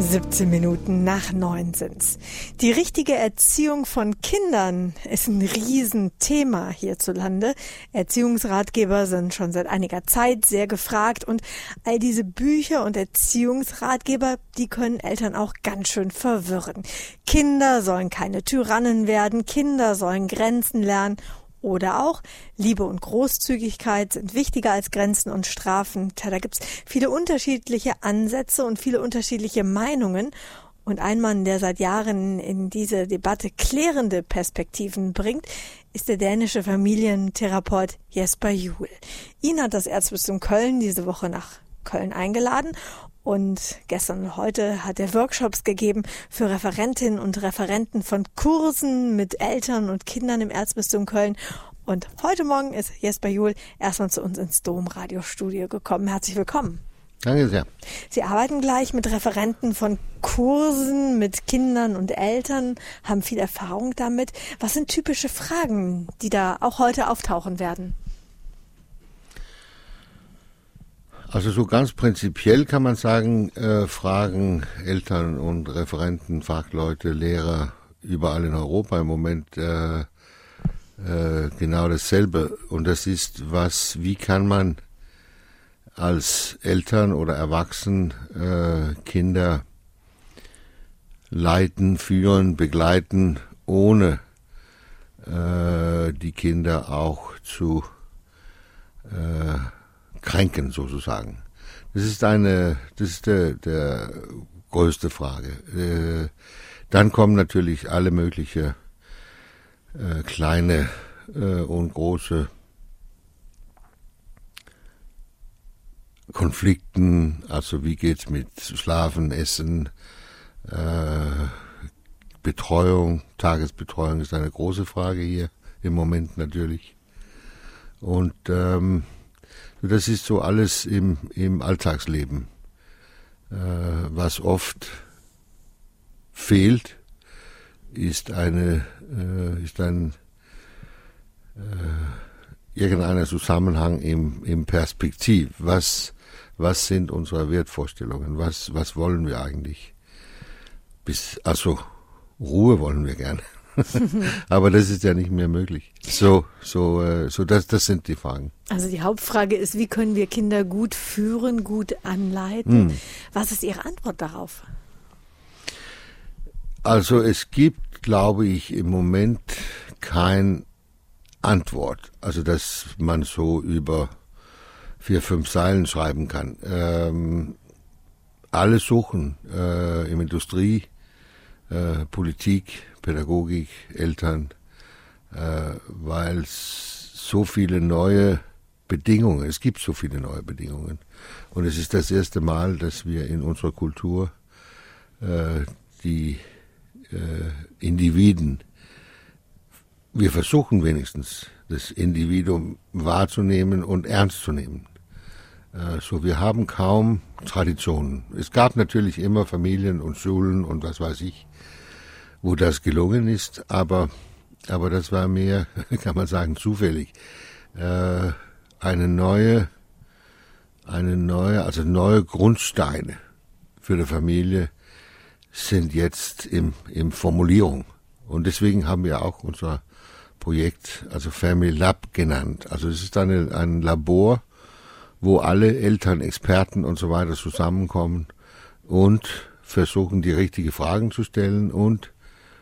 17 Minuten nach neun sind's. Die richtige Erziehung von Kindern ist ein Riesenthema hierzulande. Erziehungsratgeber sind schon seit einiger Zeit sehr gefragt und all diese Bücher und Erziehungsratgeber, die können Eltern auch ganz schön verwirren. Kinder sollen keine Tyrannen werden, Kinder sollen Grenzen lernen oder auch Liebe und Großzügigkeit sind wichtiger als Grenzen und Strafen. Tja, da gibt's viele unterschiedliche Ansätze und viele unterschiedliche Meinungen. Und ein Mann, der seit Jahren in diese Debatte klärende Perspektiven bringt, ist der dänische Familientherapeut Jesper Juhl. Ihn hat das Erzbistum Köln diese Woche nach Köln eingeladen und gestern und heute hat er Workshops gegeben für Referentinnen und Referenten von Kursen mit Eltern und Kindern im Erzbistum Köln. Und heute Morgen ist Jesper Juhl erstmal zu uns ins Domradiostudio gekommen. Herzlich willkommen. Danke sehr. Sie arbeiten gleich mit Referenten von Kursen mit Kindern und Eltern, haben viel Erfahrung damit. Was sind typische Fragen, die da auch heute auftauchen werden? Also so ganz prinzipiell kann man sagen, äh, fragen Eltern und Referenten, Fachleute, Lehrer überall in Europa im Moment äh, äh, genau dasselbe. Und das ist, was, wie kann man als Eltern oder Erwachsenen äh, Kinder leiten, führen, begleiten, ohne äh, die Kinder auch zu äh, kränken sozusagen. Das ist eine, das ist der, der größte Frage. Äh, dann kommen natürlich alle mögliche äh, kleine äh, und große Konflikten, also wie geht's mit Schlafen, Essen, äh, Betreuung, Tagesbetreuung ist eine große Frage hier im Moment natürlich. Und ähm, das ist so alles im, im Alltagsleben, äh, was oft fehlt, ist eine, äh, ist ein äh, irgendeiner Zusammenhang im, im Perspektiv. Was, was sind unsere Wertvorstellungen? Was, was wollen wir eigentlich? Bis, also Ruhe wollen wir gerne. Aber das ist ja nicht mehr möglich. So, so, äh, so das, das sind die Fragen. Also die Hauptfrage ist, wie können wir Kinder gut führen, gut anleiten? Hm. Was ist Ihre Antwort darauf? Also es gibt, glaube ich, im Moment kein Antwort. Also dass man so über vier, fünf Seilen schreiben kann. Ähm, alle suchen äh, im Industrie, äh, Politik, Pädagogik, Eltern, äh, weil es so viele neue Bedingungen, es gibt so viele neue Bedingungen. Und es ist das erste Mal, dass wir in unserer Kultur äh, die äh, Individuen, wir versuchen wenigstens, das Individuum wahrzunehmen und ernst zu nehmen. Äh, so, wir haben kaum Traditionen. Es gab natürlich immer Familien und Schulen und was weiß ich, wo das gelungen ist, aber, aber das war mehr, kann man sagen, zufällig. Äh, eine neue, eine neue, also neue Grundsteine für die Familie sind jetzt im, im Formulierung. Und deswegen haben wir auch unser Projekt, also Family Lab genannt. Also es ist eine, ein Labor, wo alle Eltern, Experten und so weiter zusammenkommen und versuchen, die richtigen Fragen zu stellen und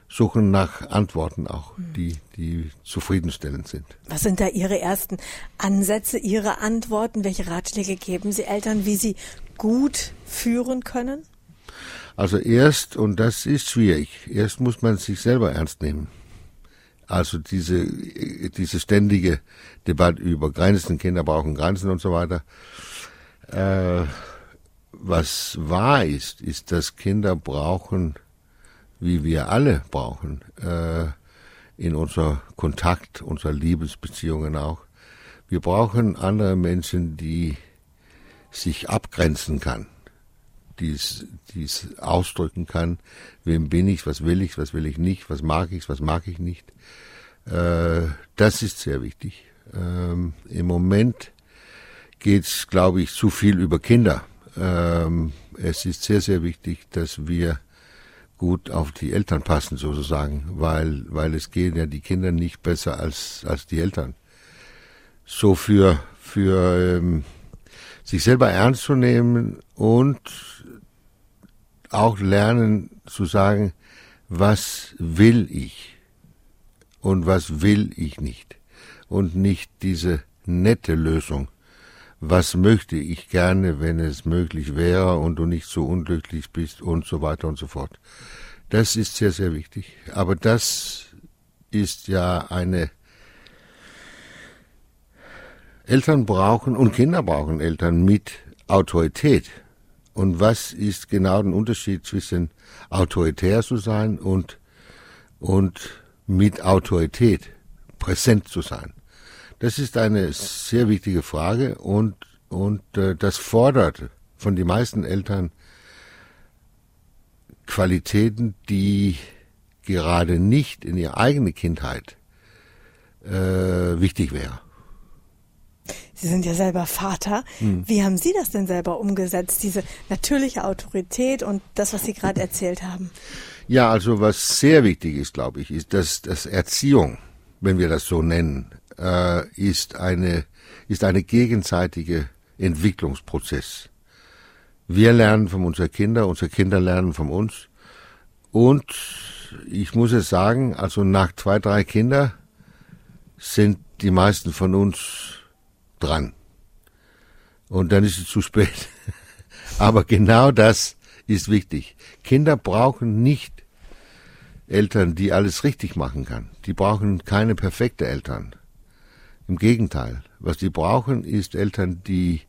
suchen nach Antworten auch, die, die zufriedenstellend sind. Was sind da Ihre ersten Ansätze, Ihre Antworten? Welche Ratschläge geben Sie Eltern, wie sie gut führen können? Also erst, und das ist schwierig, erst muss man sich selber ernst nehmen. Also diese, diese ständige Debatte über Grenzen, Kinder brauchen Grenzen und so weiter. Äh, was wahr ist, ist, dass Kinder brauchen wie wir alle brauchen, äh, in unser Kontakt, unserer Liebesbeziehungen auch. Wir brauchen andere Menschen, die sich abgrenzen kann, die es ausdrücken kann, wem bin ich, was will ich, was will ich nicht, was mag ich, was mag ich nicht. Äh, das ist sehr wichtig. Ähm, Im Moment geht's, glaube ich, zu viel über Kinder. Ähm, es ist sehr, sehr wichtig, dass wir gut auf die Eltern passen sozusagen, weil, weil es gehen ja die Kinder nicht besser als, als die Eltern. So für, für ähm, sich selber ernst zu nehmen und auch lernen zu sagen, was will ich und was will ich nicht. Und nicht diese nette Lösung. Was möchte ich gerne, wenn es möglich wäre und du nicht so unglücklich bist und so weiter und so fort. Das ist sehr, sehr wichtig. Aber das ist ja eine Eltern brauchen und Kinder brauchen Eltern mit Autorität. Und was ist genau der Unterschied zwischen autoritär zu sein und, und mit Autorität präsent zu sein? Das ist eine sehr wichtige Frage und, und äh, das fordert von den meisten Eltern Qualitäten, die gerade nicht in ihrer eigenen Kindheit äh, wichtig wäre. Sie sind ja selber Vater. Hm. Wie haben Sie das denn selber umgesetzt, diese natürliche Autorität und das, was Sie gerade erzählt haben? Ja, also was sehr wichtig ist, glaube ich, ist, dass, dass Erziehung, wenn wir das so nennen, äh, ist eine ist eine gegenseitige Entwicklungsprozess. Wir lernen von unseren Kindern, unsere Kinder lernen von uns. Und ich muss es sagen, also nach zwei, drei Kindern sind die meisten von uns dran. Und dann ist es zu spät. Aber genau das ist wichtig. Kinder brauchen nicht Eltern, die alles richtig machen kann. Die brauchen keine perfekte Eltern. Im Gegenteil. Was die brauchen, ist Eltern, die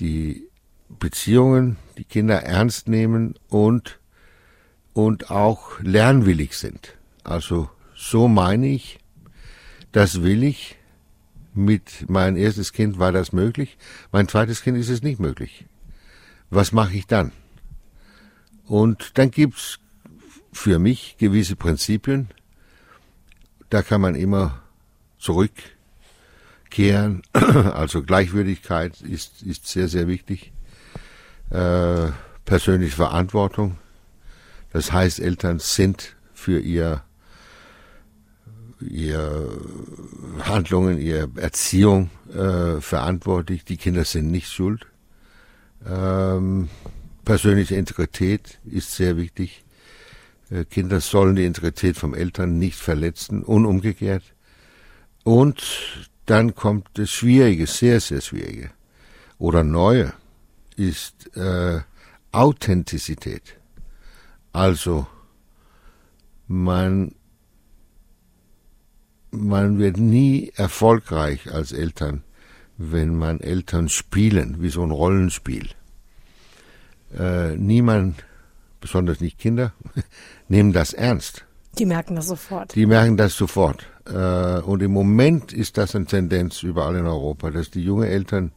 die Beziehungen, die Kinder ernst nehmen und, und auch lernwillig sind. Also so meine ich, das will ich, mit mein erstes Kind war das möglich, mein zweites Kind ist es nicht möglich. Was mache ich dann? Und dann gibt's für mich gewisse Prinzipien, da kann man immer zurückkehren. Also Gleichwürdigkeit ist, ist sehr, sehr wichtig. Äh, persönliche Verantwortung. Das heißt, Eltern sind für ihr ihr Handlungen, ihre Erziehung äh, verantwortlich. Die Kinder sind nicht schuld. Ähm, persönliche Integrität ist sehr wichtig. Äh, Kinder sollen die Integrität vom Eltern nicht verletzen und umgekehrt. Und dann kommt das Schwierige, sehr, sehr Schwierige oder Neue, ist äh, Authentizität. Also man man wird nie erfolgreich als Eltern, wenn man Eltern spielen, wie so ein Rollenspiel. Äh, niemand, besonders nicht Kinder, nehmen das ernst. Die merken das sofort. Die merken das sofort. Äh, und im Moment ist das eine Tendenz überall in Europa, dass die junge Eltern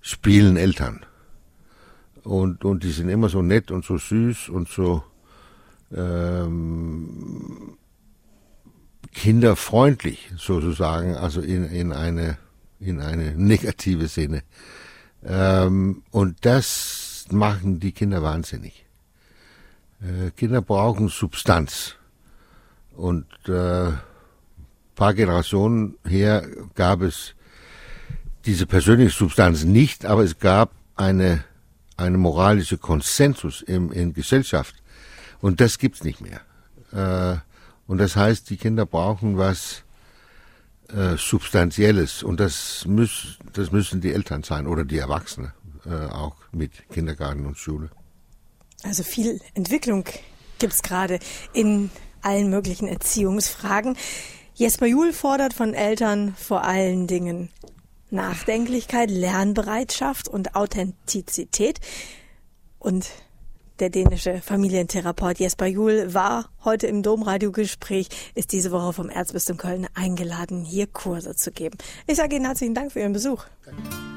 spielen Eltern. Und, und die sind immer so nett und so süß und so ähm, kinderfreundlich sozusagen, also in, in eine in eine negative Sinne. Ähm, und das machen die Kinder wahnsinnig. Äh, Kinder brauchen Substanz. Und äh, paar Generationen her gab es diese persönliche Substanz nicht, aber es gab eine eine moralische Konsensus im, in Gesellschaft. Und das gibt's nicht mehr. Äh, und das heißt, die Kinder brauchen was äh, Substanzielles. Und das, müß, das müssen die Eltern sein oder die Erwachsenen, äh, auch mit Kindergarten und Schule. Also viel Entwicklung gibt's gerade in allen möglichen Erziehungsfragen. Jesper Juhl fordert von Eltern vor allen Dingen Nachdenklichkeit, Lernbereitschaft und Authentizität. Und der dänische Familientherapeut Jesper Juhl war heute im Domradiogespräch, ist diese Woche vom Erzbistum Köln eingeladen, hier Kurse zu geben. Ich sage Ihnen herzlichen Dank für Ihren Besuch. Danke.